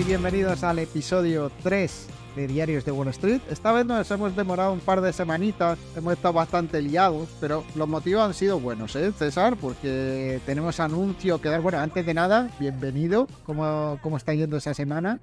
y bienvenidos al episodio 3 de Diarios de Wall Street. Esta vez nos hemos demorado un par de semanitas, hemos estado bastante liados, pero los motivos han sido buenos, ¿eh, César? Porque tenemos anuncio que dar. Bueno, antes de nada, bienvenido. ¿Cómo, cómo está yendo esa semana?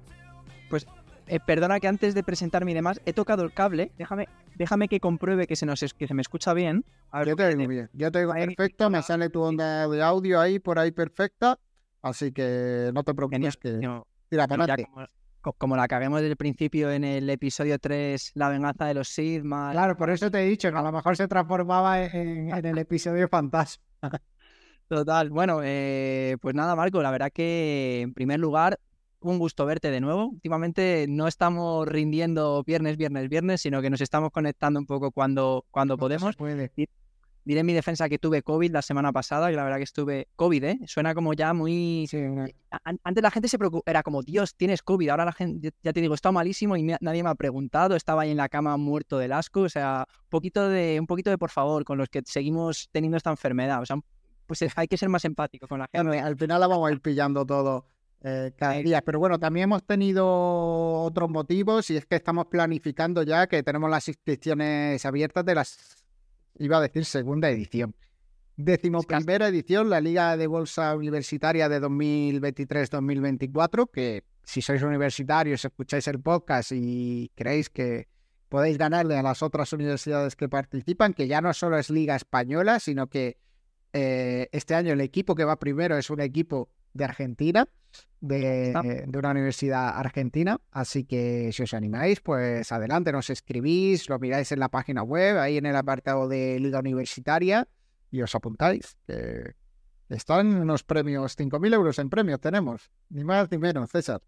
Pues eh, perdona que antes de presentarme y demás, he tocado el cable. Déjame, déjame que compruebe que se, nos, que se me escucha bien. A ver, yo te oigo bien, yo te oigo perfecto, me sale tu onda de audio ahí, por ahí perfecta. Así que no te preocupes que... Tira como, como, la caguemos desde el principio en el episodio 3, la venganza de los Sigma. Claro, por eso te he dicho que a lo mejor se transformaba en, en el episodio fantasma. Total. Bueno, eh, pues nada, Marco, la verdad que en primer lugar, un gusto verte de nuevo. Últimamente no estamos rindiendo viernes, viernes, viernes, sino que nos estamos conectando un poco cuando, cuando podemos. puede diré en mi defensa que tuve COVID la semana pasada, y la verdad que estuve COVID, ¿eh? Suena como ya muy... Eh, antes la gente se preocupaba, era como, Dios, tienes COVID, ahora la gente, ya te digo, está malísimo y nadie me ha preguntado, estaba ahí en la cama muerto del asco, o sea, un poquito de, un poquito de por favor con los que seguimos teniendo esta enfermedad, o sea, pues hay que ser más empático con la gente. al final la vamos a ir pillando todo. Eh, cada día. Pero bueno, también hemos tenido otros motivos y es que estamos planificando ya que tenemos las inscripciones abiertas de las iba a decir segunda edición. Décimo primera edición, la Liga de Bolsa Universitaria de 2023-2024, que si sois universitarios, escucháis el podcast y creéis que podéis ganarle a las otras universidades que participan, que ya no solo es Liga Española, sino que eh, este año el equipo que va primero es un equipo de Argentina, de, de, una universidad argentina. Así que si os animáis, pues adelante, nos escribís, lo miráis en la página web, ahí en el apartado de Liga Universitaria, y os apuntáis. Que están unos premios, 5.000 euros en premios tenemos, ni más ni menos, César.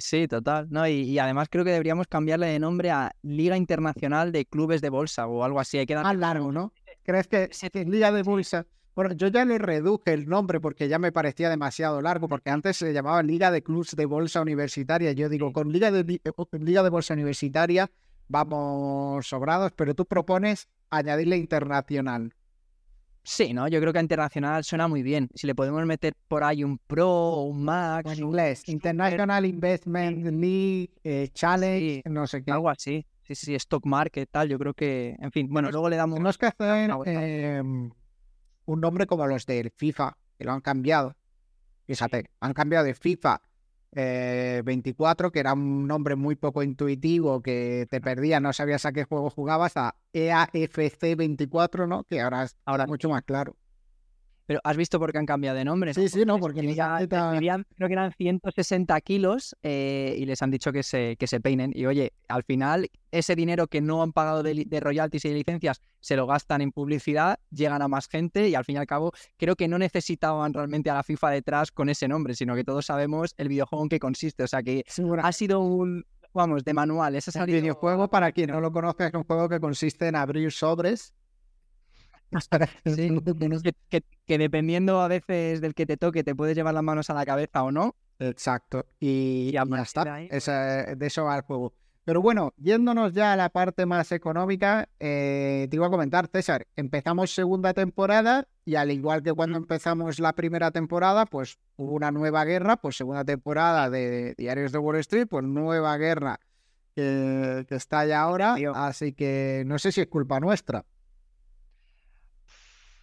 Sí, total. No, y, además creo que deberíamos cambiarle de nombre a Liga Internacional de Clubes de Bolsa o algo así. Hay que dar... Más largo, ¿no? ¿Crees que Liga de Bolsa? Bueno, yo ya le reduje el nombre porque ya me parecía demasiado largo, porque antes se llamaba Liga de Clubs de Bolsa Universitaria. Yo digo, con Liga de, Liga de Bolsa Universitaria vamos sobrados, pero tú propones añadirle internacional. Sí, ¿no? Yo creo que internacional suena muy bien. Si le podemos meter por ahí un Pro o un Max. En inglés, International Investment League, eh, Challenge, no sé qué. Algo así. Sí, sí, Stock Market, tal. Yo creo que, en fin, bueno, luego le damos. Es que hacer un nombre como los del FIFA, que lo han cambiado. Fíjate, han cambiado de FIFA 24, eh, que era un nombre muy poco intuitivo, que te perdía, no sabías a qué juego jugabas, a EAFC 24, ¿no? Que ahora es ahora mucho más claro. Pero has visto por qué han cambiado de nombre. Sí, sí, no, porque ya, creo que eran 160 kilos eh, y les han dicho que se, que se peinen. Y oye, al final, ese dinero que no han pagado de, royalties y de licencias se lo gastan en publicidad, llegan a más gente y al fin y al cabo creo que no necesitaban realmente a la FIFA detrás con ese nombre, sino que todos sabemos el videojuego en qué consiste. O sea que ha sido un, vamos, de manual. Ese el videojuego, para quien no lo conozca, es un juego que consiste en abrir sobres que, dependiendo a veces del que te toque, te puedes llevar las manos a la cabeza o no. Exacto. Y, ya está. Pues de eso va el juego. Pero bueno, yéndonos ya a la parte más económica, eh, te iba a comentar, César, empezamos segunda temporada y al igual que cuando empezamos la primera temporada, pues hubo una nueva guerra, pues segunda temporada de Diarios de Wall Street, pues nueva guerra que, que está ya ahora, así que no sé si es culpa nuestra.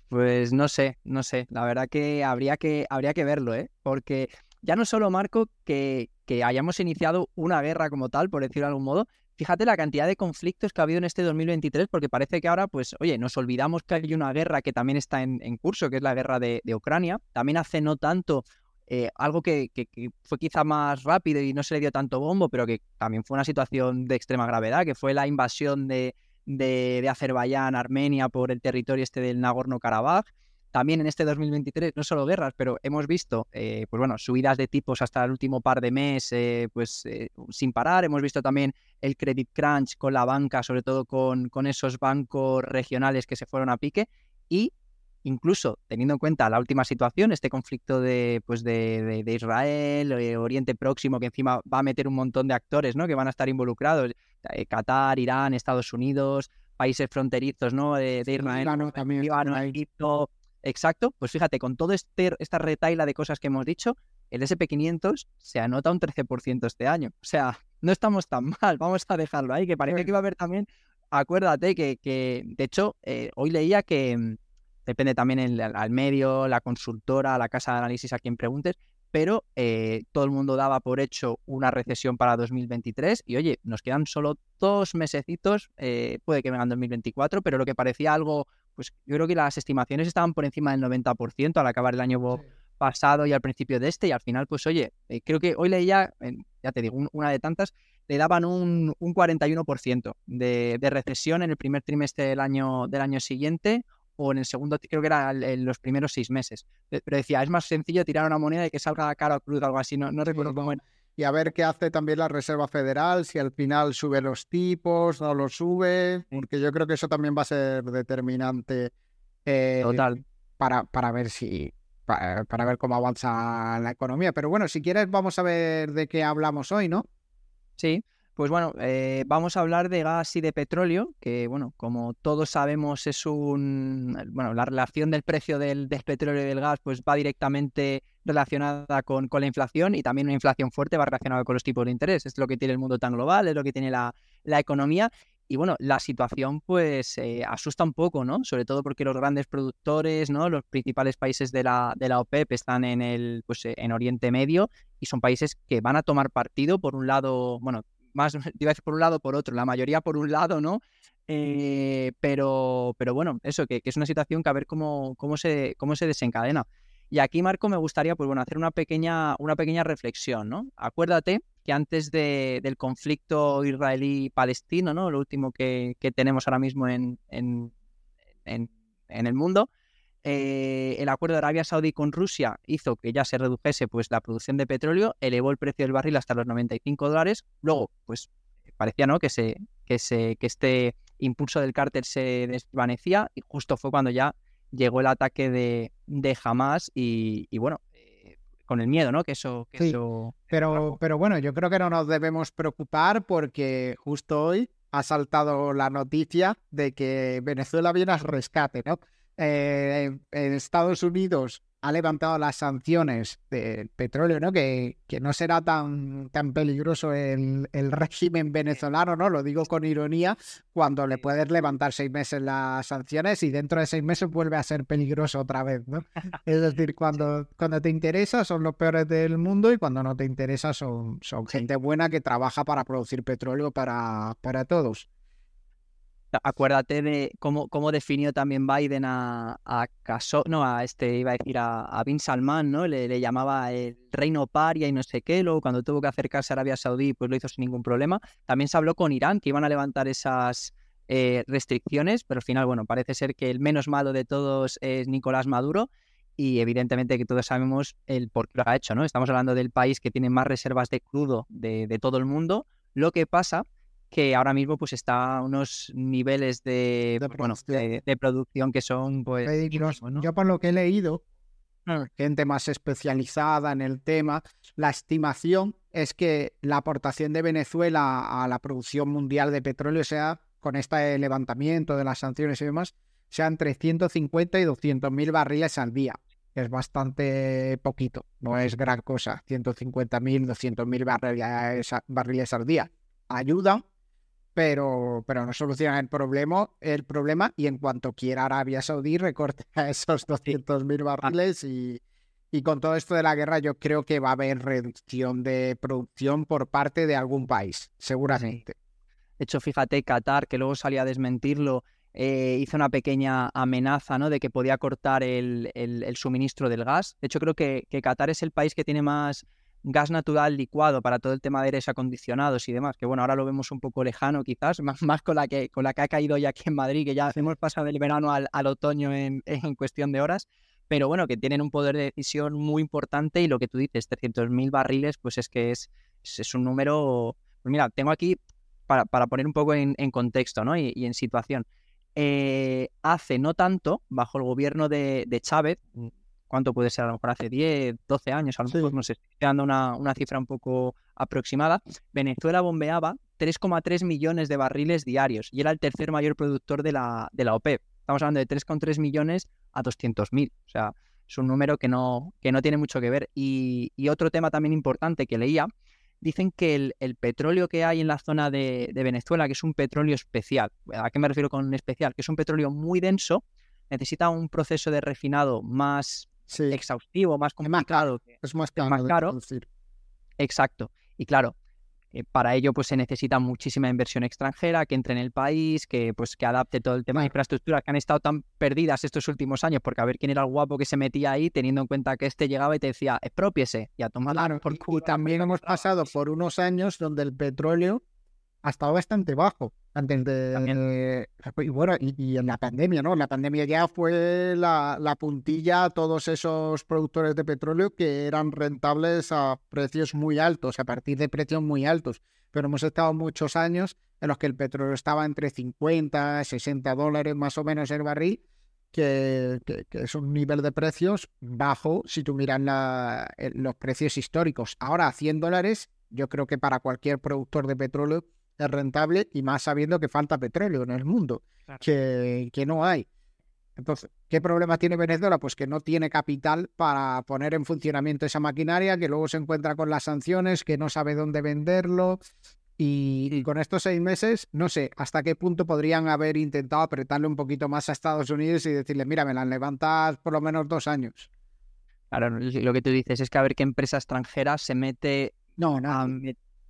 Pues no sé, no sé. La verdad que habría que, habría que verlo, ¿eh? Porque ya no solo, Marco, que, que hayamos iniciado una guerra como tal, por decirlo de algún modo, fíjate la cantidad de conflictos que ha habido en este 2023, porque parece que ahora, pues, oye, nos olvidamos que hay una guerra que también está en, curso, que es la guerra de, Ucrania. También hace no tanto eh, algo que, que, fue quizá más rápido y no se le dio tanto bombo, pero que también fue una situación de extrema gravedad, que fue la invasión de, de, Azerbaiyán, Armenia por el territorio este del Nagorno-Karabaj. También en este 2023, no solo guerras, pero hemos visto, eh, pues bueno, subidas de tipos hasta el último par de meses, eh, pues eh, sin parar. Hemos visto también el credit crunch con la banca, sobre todo con, con esos bancos regionales que se fueron a pique. Y incluso teniendo en cuenta la última situación, este conflicto de, pues de, de, Israel, Oriente Próximo, que encima va a meter un montón de actores ¿no? que van a estar involucrados, eh, Qatar, Irán, Estados Unidos, países fronterizos ¿no? de, Israel, también, Egipto. Exacto, pues fíjate, con toda este, esta retaila de cosas que hemos dicho, el SP500 se anota un 13% este año. O sea, no estamos tan mal, vamos a dejarlo ahí, que parece que va a haber también, acuérdate que, que de hecho, eh, hoy leía que mm, depende también el, al medio, la consultora, la casa de análisis a quien preguntes, pero eh, todo el mundo daba por hecho una recesión para 2023 y oye, nos quedan solo dos mesecitos, eh, puede que venga en 2024, pero lo que parecía algo, pues yo creo que las estimaciones estaban por encima del 90% al acabar el año pasado y al principio de este y al final, pues oye, eh, creo que hoy leía, ya te digo, una de tantas, le daban un, un 41% de, de recesión en el primer trimestre del año, del año siguiente o en el segundo, creo que era en los primeros seis meses. Pero decía, es más sencillo tirar una moneda y que salga cara o cruz, algo así, no, no recuerdo cómo era. Y a ver qué hace también la Reserva Federal, si al final sube los tipos, no los sube, porque yo creo que eso también va a ser determinante. Eh, Total. Para, para ver si, para, para, ver cómo avanza la economía. Pero bueno, si quieres, vamos a ver de qué hablamos hoy, ¿no? Sí, pues bueno, eh, vamos a hablar de gas y de petróleo, que bueno, como todos sabemos es un, bueno, la relación del precio del, petróleo y del gas pues va directamente relacionada con, con, la inflación y también una inflación fuerte va relacionada con los tipos de interés. Es lo que tiene el mundo tan global, es lo que tiene la, la economía y bueno, la situación pues eh, asusta un poco, ¿no? Sobre todo porque los grandes productores, ¿no? Los principales países de la, de la OPEP están en el, pues, en Oriente Medio y son países que van a tomar partido, por un lado, bueno, más, iba a decir por un lado por otro, la mayoría por un lado, ¿no? Eh, pero, pero bueno, eso, que, es una situación que a ver cómo, cómo, se, cómo se desencadena. Y aquí, Marco, me gustaría pues, bueno, hacer una pequeña, una pequeña reflexión, ¿no? Acuérdate que antes de, del conflicto israelí-palestino, ¿no? Lo último que, que tenemos ahora mismo en, en, en, en el mundo, eh, el acuerdo de Arabia Saudí con Rusia hizo que ya se redujese pues, la producción de petróleo, elevó el precio del barril hasta los 95 dólares. Luego, pues parecía ¿no? que, se, que, se, que este impulso del cártel se desvanecía y justo fue cuando ya llegó el ataque de, de Hamas y, bueno, eh, con el miedo, ¿no? Que eso... Que eso... Pero, pero bueno, yo creo que no nos debemos preocupar porque justo hoy ha saltado la noticia de que Venezuela viene al rescate, ¿no? Eh, en Estados Unidos ha levantado las sanciones del petróleo, ¿no? Que, que no será tan, tan peligroso el, el, régimen venezolano, ¿no? Lo digo con ironía, cuando le puedes levantar seis meses las sanciones y dentro de seis meses vuelve a ser peligroso otra vez, ¿no? Es decir, cuando, cuando te interesa son los peores del mundo y cuando no te interesa son, son gente buena que trabaja para producir petróleo para, para todos. Acuérdate de cómo, cómo definió también Biden a, a no, a este, iba a decir a, a Bin Salman, ¿no? Le, le, llamaba el reino paria y no sé qué. Luego, cuando tuvo que acercarse a Arabia Saudí, pues lo hizo sin ningún problema. También se habló con Irán, que iban a levantar esas eh, restricciones, pero al final, bueno, parece ser que el menos malo de todos es Nicolás Maduro. Y evidentemente que todos sabemos el por qué lo ha hecho, ¿no? Estamos hablando del país que tiene más reservas de crudo de, de todo el mundo. Lo que pasa que ahora mismo pues está a unos niveles de, de, bueno, de, de producción que son pues ¿no? yo por lo que he leído gente más especializada en el tema la estimación es que la aportación de Venezuela a la producción mundial de petróleo sea con este levantamiento de las sanciones y demás sean entre 150 y 200 mil barriles al día es bastante poquito, no es gran cosa, 150 mil, 200 mil barriles, barriles al día. Ayuda, pero, pero no soluciona el problema, el problema y en cuanto quiera Arabia Saudí recorta esos 200.000 barriles y, y con todo esto de la guerra yo creo que va a haber reducción de producción por parte de algún país, seguramente. De hecho, fíjate, Qatar, que luego salía a desmentirlo, eh, hizo una pequeña amenaza ¿no? de que podía cortar el, el, el suministro del gas. De hecho, creo que, que Qatar es el país que tiene más gas natural licuado para todo el tema de aires acondicionados y demás, que bueno, ahora lo vemos un poco lejano quizás, más, más con, la que, con la que ha caído ya aquí en Madrid, que ya hemos pasado del verano al, al otoño en, en, cuestión de horas, pero bueno, que tienen un poder de decisión muy importante y lo que tú dices, 300.000 barriles, pues es que es, es un número, pues mira, tengo aquí para, para poner un poco en, en contexto ¿no? y, y en situación. Eh, hace no tanto, bajo el gobierno de, de Chávez, ¿cuánto puede ser? A lo mejor hace 10, 12 años, a lo mejor, sí. no sé, estoy dando una, una, cifra un poco aproximada. Venezuela bombeaba 3,3 millones de barriles diarios y era el tercer mayor productor de la, de la OPEP. Estamos hablando de 3,3 millones a 200.000. O sea, es un número que no, que no tiene mucho que ver. Y, otro tema también importante que leía, dicen que el, petróleo que hay en la zona de, Venezuela, que es un petróleo especial, ¿a qué me refiero con especial? Que es un petróleo muy denso, necesita un proceso de refinado más exhaustivo, más complicado. Es más caro. Es más caro. Exacto. Y claro, eh, para ello, pues se necesita muchísima inversión extranjera que entre en el país, que pues que adapte todo el tema de infraestructura que han estado tan perdidas estos últimos años, porque a ver quién era el guapo que se metía ahí, teniendo en cuenta que este llegaba y te decía, expropiese y a tomar claro, y, también hemos pasado por unos años donde el petróleo ha estado bastante bajo antes de y bueno y, en la pandemia no la pandemia ya fue la, la, puntilla a todos esos productores de petróleo que eran rentables a precios muy altos a partir de precios muy altos. Pero hemos estado muchos años en los que el petróleo estaba entre 50 60 dólares más o menos el barril que, que, es un nivel de precios bajo si tú miras la, los precios históricos. Ahora a 100 dólares yo creo que para cualquier productor de petróleo es rentable y más sabiendo que falta petróleo en el mundo, que, que no hay. Entonces, ¿qué problema tiene Venezuela? Pues que no tiene capital para poner en funcionamiento esa maquinaria, que luego se encuentra con las sanciones, que no sabe dónde venderlo. Y, con estos seis meses, no sé hasta qué punto podrían haber intentado apretarle un poquito más a Estados Unidos y decirle, mira, me la levantas por lo menos dos años. Claro, lo que tú dices es que a ver qué empresa extranjera se mete no, no a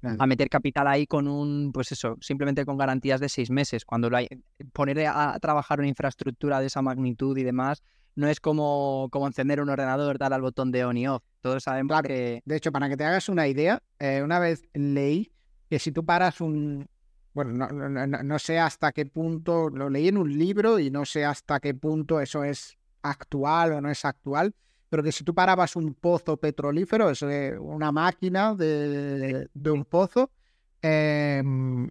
meter capital ahí con un, pues eso, simplemente con garantías de seis meses. Cuando lo hay, poner a, trabajar una infraestructura de esa magnitud y demás, no es como, como encender un ordenador, dar al botón de on y off. Todos sabemos que... De hecho, para que te hagas una idea, eh, una vez leí que si tú paras un... Bueno, no, no sé hasta qué punto, lo leí en un libro y no sé hasta qué punto eso es actual o no es actual, pero que si tú parabas un pozo petrolífero, es una máquina de, un pozo, em,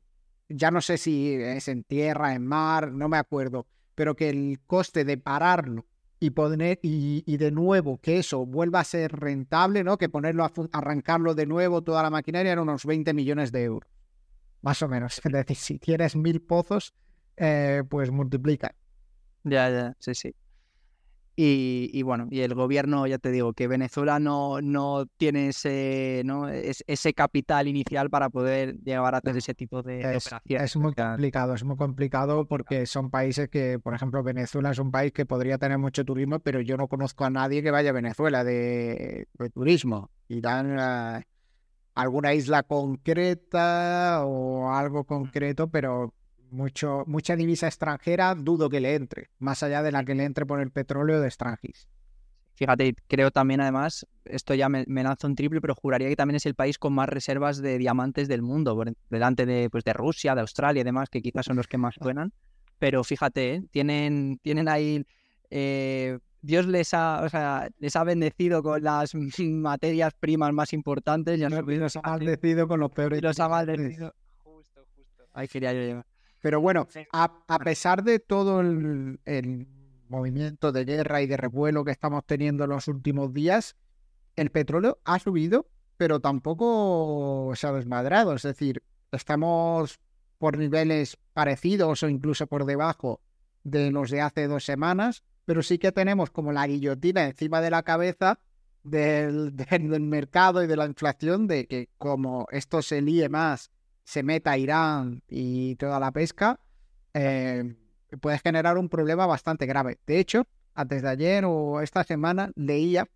ya no sé si es en tierra, en mar, no me acuerdo, pero que el coste de pararlo y poner y, de nuevo que eso vuelva a ser rentable, ¿no? Que ponerlo a arrancarlo de nuevo toda la maquinaria eran unos 20 millones de euros. Más o menos. Es decir, si tienes mil pozos, eh, pues multiplica. Ya, ya, sí, sí. Y, bueno, y el gobierno, ya te digo, que Venezuela no, no tiene ese, ¿no? ese capital inicial para poder llevar a hacer ese tipo de, operaciones. Es muy complicado, es muy complicado porque son países que, por ejemplo, Venezuela es un país que podría tener mucho turismo, pero yo no conozco a nadie que vaya a Venezuela de, turismo. Irán a alguna isla concreta o algo concreto, pero mucho, mucha divisa extranjera, dudo que le entre, más allá de la que le entre por el petróleo de Strangis. Fíjate, creo también además, esto ya me, lanza un triple, pero juraría que también es el país con más reservas de diamantes del mundo, delante de, pues, de Rusia, de Australia y demás, que quizás son los que más suenan. Pero fíjate, ¿eh? tienen, tienen ahí, eh, Dios les ha, o sea, les ha bendecido con las materias primas más importantes. Ya los ha maldecido con los peores. Los ha maldecido. Justo, justo. Ahí quería yo llegar. Pero bueno, a, pesar de todo el, movimiento de guerra y de revuelo que estamos teniendo en los últimos días, el petróleo ha subido, pero tampoco se ha desmadrado. Es decir, estamos por niveles parecidos o incluso por debajo de los de hace dos semanas, pero sí que tenemos como la guillotina encima de la cabeza del, del mercado y de la inflación, de que como esto se líe más se meta Irán y toda la pesca, eh, puede generar un problema bastante grave. De hecho, antes de ayer o esta semana leía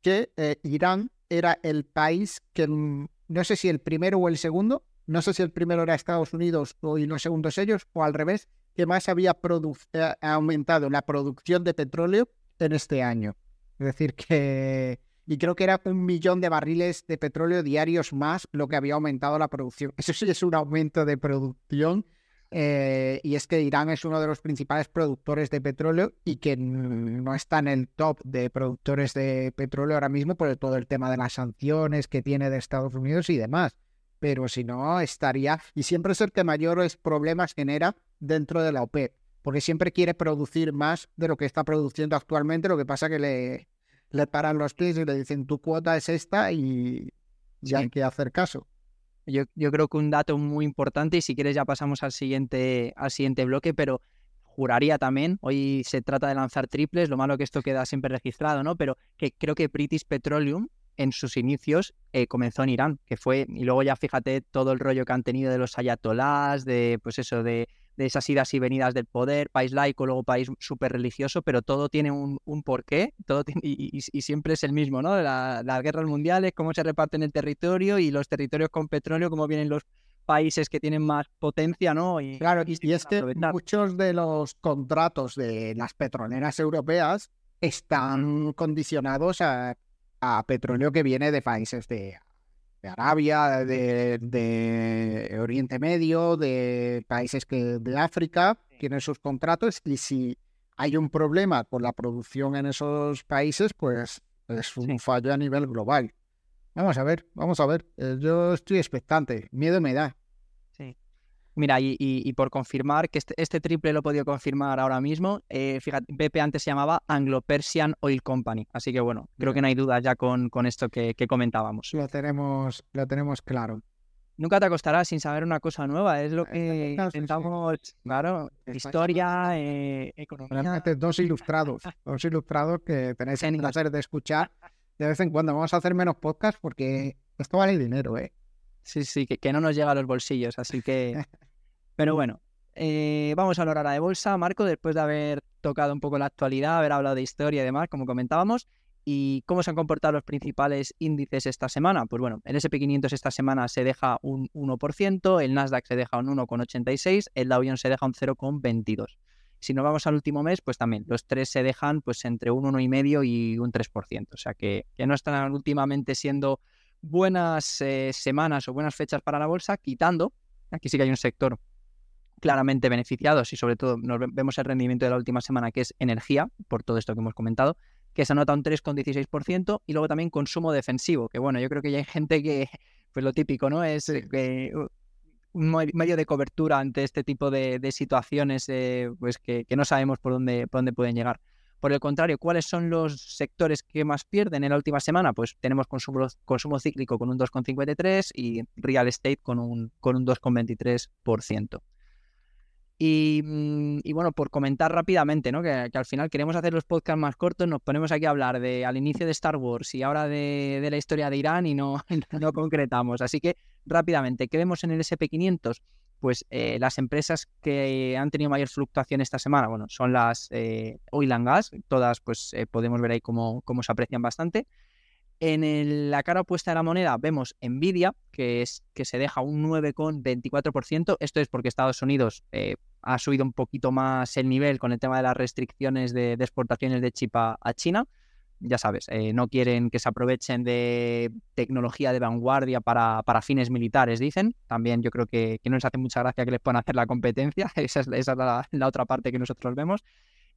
que eh, Irán era el país que, mm, no sé si el primero o el segundo, no sé si el primero era Estados Unidos o, y los segundos ellos, o al revés, que más había eh, aumentado la producción de petróleo en este año. Es decir, que y creo que era un millón de barriles de petróleo diarios más lo que había aumentado la producción. Eso sí es un aumento de producción. Eh, y es que Irán es uno de los principales productores de petróleo y que no está en el top de productores de petróleo ahora mismo por todo el tema de las sanciones que tiene de Estados Unidos y demás. Pero si no, estaría. Y siempre es el que mayores problemas genera dentro de la OPEP, porque siempre quiere producir más de lo que está produciendo actualmente. Lo que pasa que le, le paran los pies y le dicen tu cuota es esta y ya hay que hacer caso. Yo, yo, creo que un dato muy importante, y si quieres ya pasamos al siguiente, al siguiente bloque, pero juraría también, hoy se trata de lanzar triples, lo malo que esto queda siempre registrado, ¿no? Pero que creo que British Petroleum en sus inicios eh, comenzó en Irán, que fue, y luego ya fíjate todo el rollo que han tenido de los ayatolás, de pues eso, de, esas idas y venidas del poder, país laico, luego país súper religioso, pero todo tiene un, porqué, todo y, siempre es el mismo, ¿no? las guerras mundiales, cómo se reparten el territorio y los territorios con petróleo, cómo vienen los países que tienen más potencia, ¿no? Y, claro, y, es que muchos de los contratos de las petroleras europeas están condicionados a, petróleo que viene de países de, Arabia, de, Oriente Medio, de países que, de África, tienen sus contratos y si hay un problema con la producción en esos países, pues es un fallo a nivel global. Vamos a ver, vamos a ver. Eh, yo estoy expectante. Miedo me da. Mira, y, por confirmar, que este, este, triple lo he podido confirmar ahora mismo, eh, fíjate, BP antes se llamaba Anglo-Persian Oil Company. Así que bueno, creo que no hay duda ya con, con esto que, comentábamos. Lo tenemos, lo tenemos claro. Nunca te acostarás sin saber una cosa nueva, es lo que intentamos, claro, historia, eh, economía. Dos ilustrados, dos ilustrados que tenéis el placer de escuchar de vez en cuando. Vamos a hacer menos podcast porque esto vale dinero, ¿eh? Sí, sí, que, no nos llega a los bolsillos, así que... Pero bueno, eh, vamos a hablar ahora de bolsa, Marco, después de haber tocado un poco la actualidad, haber hablado de historia y demás, como comentábamos. ¿Y cómo se han comportado los principales índices esta semana? Pues bueno, el SP500 esta semana se deja un 1%, el Nasdaq se deja un 1,86, el Dow Jones se deja un 0,22. Si nos vamos al último mes, pues también los tres se dejan pues entre un 1,5 y un 3%. O sea que, que no están últimamente siendo buenas eh, semanas o buenas fechas para la bolsa, quitando, aquí sí que hay un sector claramente beneficiado, y sobre todo nos vemos el rendimiento de la última semana, que es energía, por todo esto que hemos comentado, que se anota un 3,16%, y luego también consumo defensivo, que bueno, yo creo que ya hay gente que, pues lo típico, ¿no? Es que un medio de cobertura ante este tipo de, situaciones eh, pues que, no sabemos por dónde, por dónde pueden llegar. Por el contrario, ¿cuáles son los sectores que más pierden en la última semana? Pues tenemos consumo, consumo cíclico con un 2,53 y real estate con un, con un 2,23%. Mm, y, bueno, por comentar rápidamente, ¿no? Que, al final queremos hacer los podcasts más cortos, nos ponemos aquí a hablar de al inicio de Star Wars y ahora de, la historia de Irán y no, no concretamos. Así que rápidamente, ¿qué vemos en el SP500? Pues eh, las empresas que han tenido mayor fluctuación esta semana, bueno, son las eh, oil and gas, todas pues eh, podemos ver ahí cómo, cómo se aprecian bastante. En la cara opuesta de la moneda vemos Nvidia, que, es, que se deja un 9,24%. Esto es porque Estados Unidos ha subido un poquito más el nivel con el tema de las restricciones de, exportaciones de chip a, China. Ya sabes, eh, no quieren que se aprovechen de tecnología de vanguardia para, fines militares, dicen. También yo creo que, no les hace mucha gracia que les puedan hacer la competencia. Esa es, la otra parte que nosotros vemos.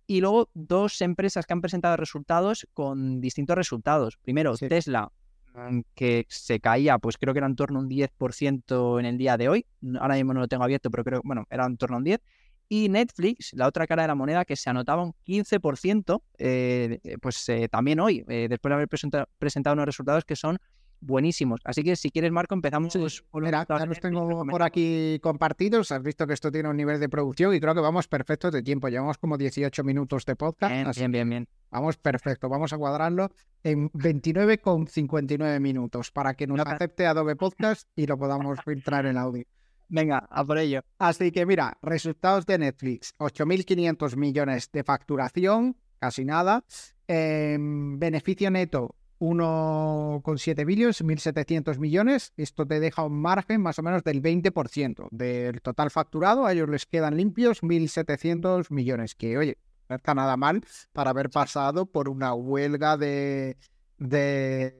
Y luego dos empresas que han presentado resultados con distintos resultados. Primero, Tesla, mm, que se caía, pues creo que era en torno a un 10% en el día de hoy. Ahora mismo no lo tengo abierto, pero creo, bueno, era en torno a un 10%. Y Netflix, la otra cara de la moneda, que se anotaba un 15%, eh, pues eh, también hoy, eh, después de haber presentado unos resultados que son buenísimos. Así que si quieres, Marco, empezamos. Mira, ya los tengo por aquí compartidos. Has visto que esto tiene un nivel de producción y creo que vamos perfectos de tiempo. Llevamos como 18 minutos de podcast. Bien, bien, bien, Vamos perfecto. Vamos a cuadrarlo en 29,59 minutos para que nos acepte Adobe Podcast y lo podamos filtrar en audio. Venga, a por ello. Así que mira, resultados de Netflix: 8.500 millones de facturación, casi nada. Em, beneficio neto 1,7 billones, 1.700 millones. Esto te deja un margen más o menos del 20% del total facturado. A ellos les quedan limpios 1.700 millones, que oye, no está nada mal para haber pasado por una huelga de, de,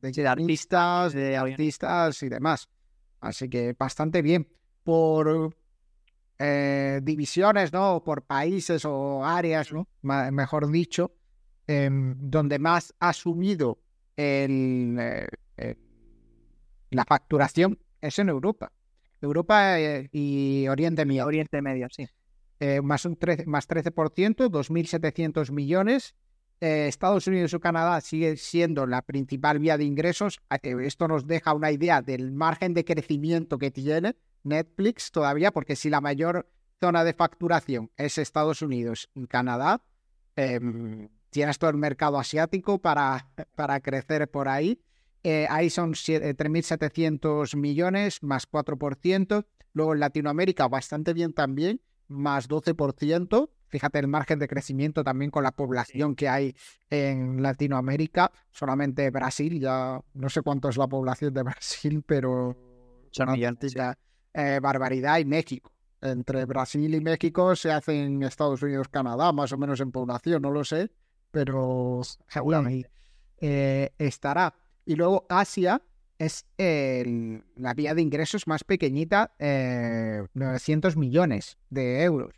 de, artistas, de artistas y demás. Así que bastante bien. Por eh, divisiones, ¿no? Por países o áreas, ¿no? mejor dicho Em, donde más ha subido eh, la facturación es en Europa. Europa eh, y Oriente Medio. Oriente Medio, sí. Más, un 13, más 13%, 2.700 millones. Estados Unidos o Canadá sigue siendo la principal vía de ingresos. Esto nos deja una idea del margen de crecimiento que tiene Netflix todavía, porque si la mayor zona de facturación es Estados Unidos y Canadá, em, tienes todo el mercado asiático para, para crecer por ahí. Eh, ahí son 3.700 millones más 4%. Luego en Latinoamérica bastante bien también, más 12%. Fíjate el margen de crecimiento también con la población que hay en Latinoamérica. Solamente Brasil, ya no sé cuánto es la población de Brasil, pero auténtica, eh, barbaridad. Y México. Entre Brasil y México se hacen Estados Unidos, Canadá, más o menos en población, no lo sé, pero seguramente eh, estará. Y luego Asia es el- la vía de ingresos más pequeñita, eh, 900 millones de euros,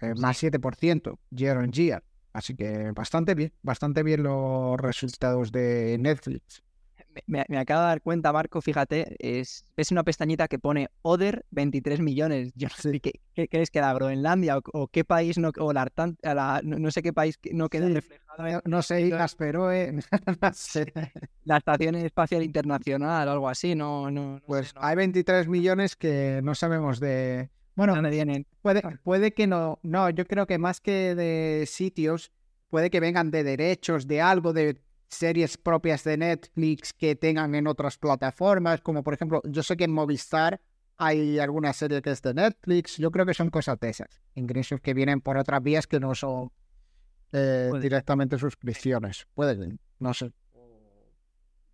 eh, más 7% year on year. Así que bastante bien, bastante bien los resultados de Netflix. Me, acabo de dar cuenta, Marco, fíjate, es, es una pestañita que pone Other 23 millones. Yo no sé qué, qué crees que da Groenlandia o, o qué país no, o la, no, no sé qué país no queda Sí. reflejado No, sé, Igas, pero eh, no sé. la Estación Espacial Internacional o algo así, no, no, pues sé, hay 23 millones que no sabemos de... Bueno, ¿dónde vienen? Puede, puede que no, no, yo creo que más que de sitios, puede que vengan de derechos, de algo, de series propias de Netflix que tengan en otras plataformas, como por ejemplo, yo sé que en Movistar hay alguna serie que es de Netflix, yo creo que son cosas de esas, ingresos que vienen por otras vías que no son eh, directamente suscripciones, puede que, no sé.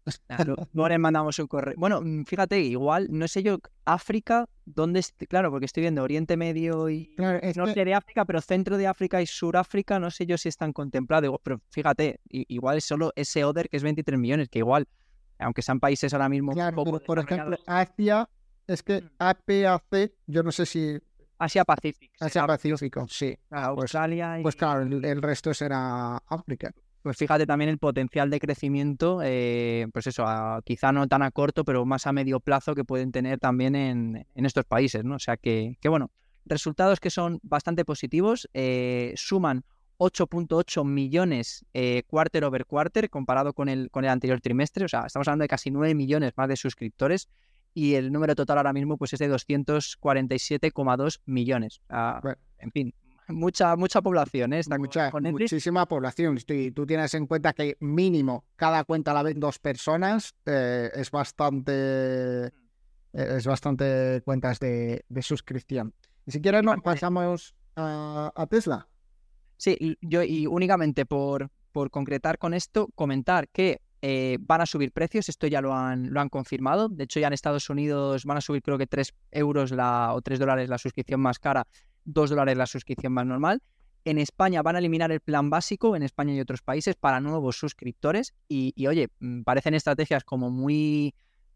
Nah, les mandamos un correo. Bueno, mm, fíjate, igual, no sé yo, África, ¿dónde? Claro, porque estoy viendo Oriente Medio y Claro, es que- norte de África, pero centro de África y Suráfrica, no sé yo si están contemplados. Pero fíjate, igual es solo ese ODER que es 23 millones, que igual, aunque sean países ahora mismo claro, poco pero, por ejemplo, Asia, es que Mm. APAC, yo no sé si Asia Pacífico, Asia Pacífico, sí. Australia y... Pues claro, el, el resto será África. Pues fíjate también el potencial de crecimiento, eh, pues eso, a- quizá no tan a corto, pero más a medio plazo que pueden tener también en, en estos países, ¿no? O sea que, que bueno, resultados que son bastante positivos, eh, suman 8.8 millones eh, quarter over quarter comparado con el, con el anterior trimestre, o sea, estamos hablando de casi 9 millones más de suscriptores y el número total ahora mismo pues es de 247,2 millones. Bueno. En fin, mucha, mucha población, ¿eh? Mucha, con muchísima población. Si tú tienes en cuenta que mínimo cada cuenta la ven dos personas, eh, es bastante eh, es bastante cuentas de, de suscripción. Y si quieres, nos pasamos a, a Tesla. Sí, yo y únicamente por, por concretar con esto, comentar que eh, van a subir precios, esto ya lo han, lo han confirmado. De hecho, ya en Estados Unidos van a subir creo que 3 euros la, o 3 dólares la suscripción más cara, 2 dólares la suscripción más normal. En España van a eliminar el plan básico, en España y otros países, para nuevos suscriptores. Y, oye, mm, parecen estrategias como muy,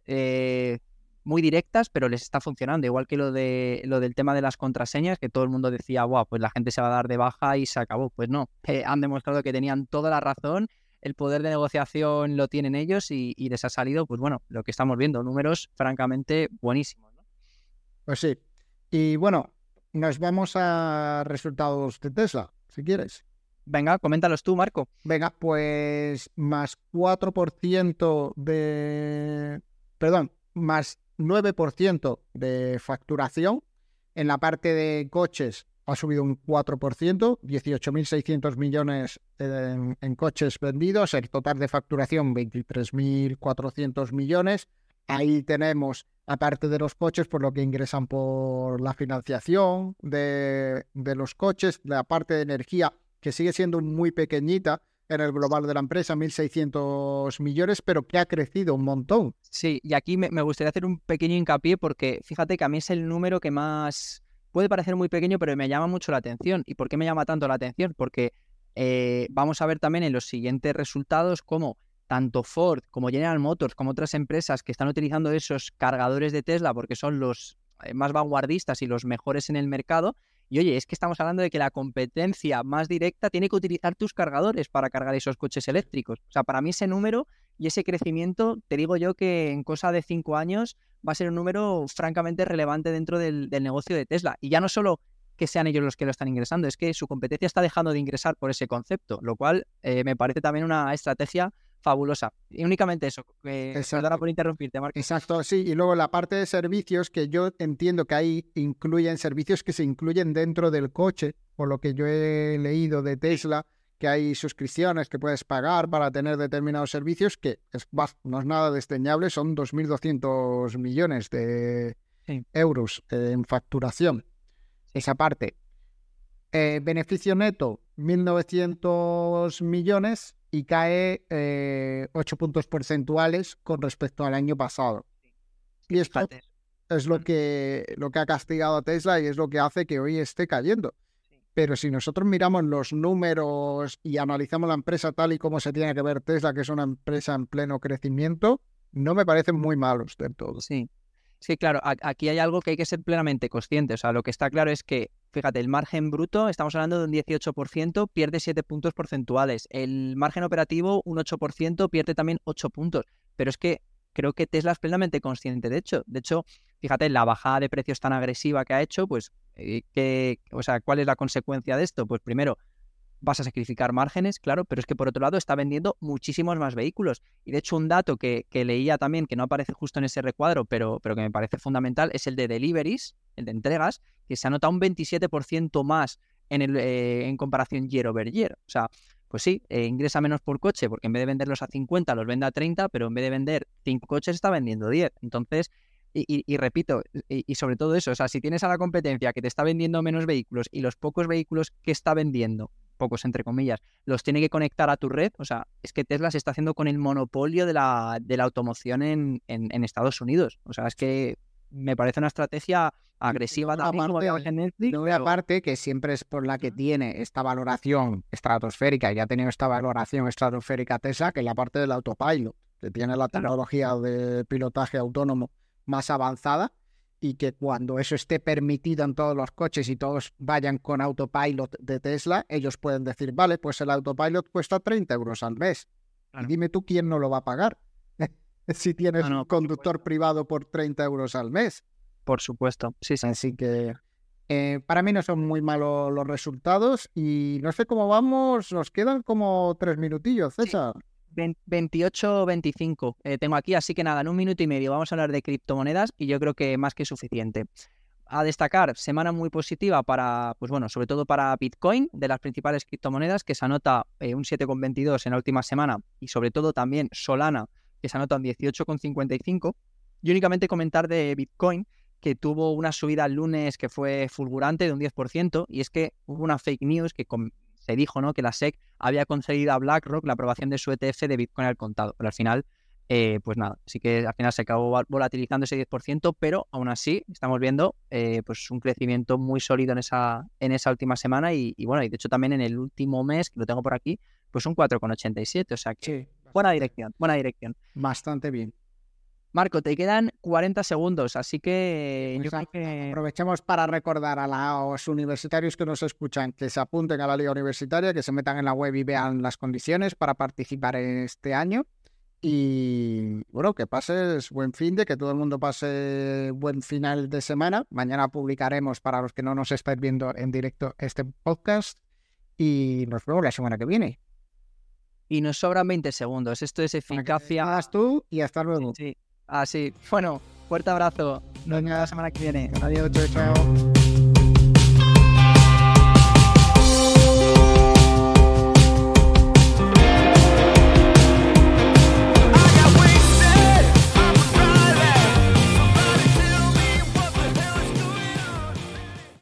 eh, muy directas, pero les está funcionando. Igual que lo, de, lo del tema de las contraseñas, que todo el mundo decía, guau, pues la gente se va a dar de baja y se acabó. Pues no, eh, han demostrado que tenían toda la razón. El poder de negociación lo tienen ellos y, les ha salido, pues bueno, lo que estamos viendo, números francamente buenísimos. Pues sí. Y bueno, nos vamos a resultados de Tesla, si quieres. Venga, coméntalos tú, Marco. Venga, pues más 4% de... Perdón, más 9% de facturación. En la parte de coches ha subido un 4%, 18.600 millones en, en coches vendidos. El total de facturación, 23.400 millones. Ahí tenemos, aparte de los coches, por lo que ingresan por la financiación de, los coches, la parte de energía, que sigue siendo muy pequeñita en el global de la empresa, 1.600 millones, pero que ha crecido un montón. Sí, y aquí me, me gustaría hacer un pequeño hincapié porque fíjate que a mí es el número que más puede parecer muy pequeño, pero me llama mucho la atención. ¿Y por qué me llama tanto la atención? Porque eh, vamos a ver también en los siguientes resultados cómo tanto Ford como General Motors, como otras empresas que están utilizando esos cargadores de Tesla porque son los eh, más vanguardistas y los mejores en el mercado. Y oye, es que estamos hablando de que la competencia más directa tiene que utilizar tus cargadores para cargar esos coches eléctricos. O sea, para mí ese número y ese crecimiento, te digo yo que en cosa de cinco años va a ser un número francamente relevante dentro del, negocio de Tesla. Y ya no solo que sean ellos los que lo están ingresando, es que su competencia está dejando de ingresar por ese concepto, lo cual eh, me parece también una estrategia fabulosa. Y únicamente eso. Eh, perdona por interrumpirte, Marco. Exacto, sí. Y luego la parte de servicios, que yo entiendo que ahí incluyen servicios que se incluyen dentro del coche, por lo que yo he leído de Tesla, que hay suscripciones que puedes pagar para tener determinados servicios, que es, no es nada desdeñable, son 2.200 millones de euros en facturación. Esa parte. Eh, beneficio neto, 1.900 millones y cae 8 eh, puntos porcentuales con respecto al año pasado. Y esto es lo que, lo que ha castigado a Tesla y es lo que hace que hoy esté cayendo. Pero si nosotros miramos los números y analizamos la empresa tal y como se tiene que ver Tesla, que es una empresa en pleno crecimiento, no me parecen muy malos del todo. Sí. Sí, claro, aquí hay algo que hay que ser plenamente consciente. O sea, lo que está claro es que, fíjate, el margen bruto, estamos hablando de un 18%, pierde 7 puntos porcentuales. El margen operativo, un 8%, pierde también 8 puntos. Pero es que creo que Tesla es plenamente consciente de hecho. De hecho, fíjate, la bajada de precios tan agresiva que ha hecho, pues, eh, o sea, ¿cuál es la consecuencia de esto? Pues primero, vas a sacrificar márgenes, claro, pero es que por otro lado está vendiendo muchísimos más vehículos. Y de hecho un dato que, leía también, que no aparece justo en ese recuadro, pero, pero que me parece fundamental, es el de deliveries, el de entregas, que se anota un 27% más en, el, eh, en comparación year over year. O sea, pues sí, eh, ingresa menos por coche, porque en vez de venderlos a 50 los vende a 30, pero en vez de vender 5 coches está vendiendo 10. Entonces, y, repito, y, sobre todo eso, o sea, si tienes a la competencia que te está vendiendo menos vehículos y los pocos vehículos que está vendiendo pocos entre comillas, los tiene que conectar a tu red. O sea, es que Tesla se está haciendo con el monopolio de la, de la automoción en, en, Estados Unidos. O sea, es que me parece una estrategia agresiva también. no, aparte que siempre es por la que tiene esta valoración estratosférica, y ha tenido esta valoración estratosférica Tesla, que es la parte del autopilot, que tiene la tecnología de pilotaje autónomo más avanzada y que cuando eso esté permitido en todos los coches y todos vayan con autopilot de Tesla, ellos pueden decir, vale, pues el autopilot cuesta 30 euros al mes. Y dime tú quién no lo va a pagar si tienes un conductor privado por 30 euros al mes. Por supuesto, sí, sí. Así que eh, para mí no son muy malos los resultados y no sé cómo vamos, nos quedan como tres minutillos, César. 28-25 eh, tengo aquí, así que nada, en un minuto y medio vamos a hablar de criptomonedas y yo creo que más que suficiente. A destacar, semana muy positiva para, pues bueno, sobre todo para Bitcoin, de las principales criptomonedas, que se anota eh, un 7,22 en la última semana, y sobre todo también Solana, que se anota un 18,55. Y únicamente comentar de Bitcoin, que tuvo una subida el lunes que fue fulgurante de un 10%, y es que hubo una fake news que se dijo ¿no? que la SEC había concedido a BlackRock la aprobación de su ETF de Bitcoin al contado, pero al final, eh, pues nada, sí que al final se acabó volatilizando ese 10%, pero aún así estamos viendo eh, pues un crecimiento muy sólido en esa, en esa última semana y, bueno, y de hecho también en el último mes, que lo tengo por aquí, pues un 4,87, o sea que buena dirección, buena dirección. Bastante bien. Marco, te quedan 40 segundos, así que, pues aprovechemos para recordar a los universitarios que nos escuchan que se apunten a la liga universitaria, que se metan en la web y vean las condiciones para participar en este año. Y bueno, que pases buen fin de, que todo el mundo pase buen final de semana. Mañana publicaremos para los que no nos estáis viendo en directo este podcast y nos vemos la semana que viene. Y nos sobran 20 segundos. Esto es eficacia. tú y hasta luego. sí. Así. Bueno, fuerte abrazo. Nos vemos la semana que viene. Adiós, chao.